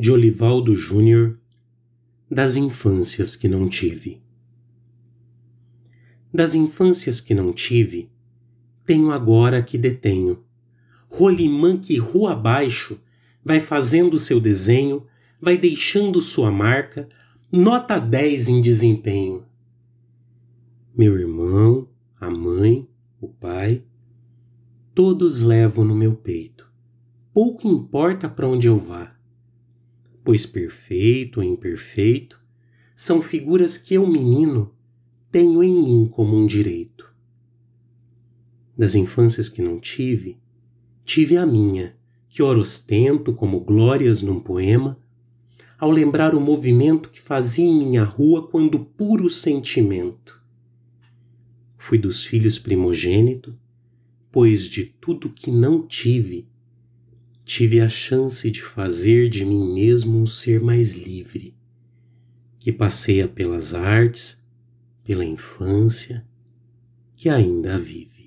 de Olivaldo Júnior, das infâncias que não tive. Das infâncias que não tive, tenho agora que detenho. Rolimã que rua abaixo vai fazendo seu desenho, vai deixando sua marca, nota 10 em desempenho. Meu irmão, a mãe, o pai, todos levo no meu peito. Pouco importa para onde eu vá, pois perfeito ou imperfeito são figuras que eu, menino, tenho em mim como um direito. Das infâncias que não tive, tive a minha, que ora ostento como glórias num poema, ao lembrar o movimento que fazia em minha rua quando puro sentimento Fui dos filhos primogênito, pois de tudo que não tive, tive a chance de fazer de mim mesmo um ser mais livre, que passeia pelas artes, pela infância, que ainda vive.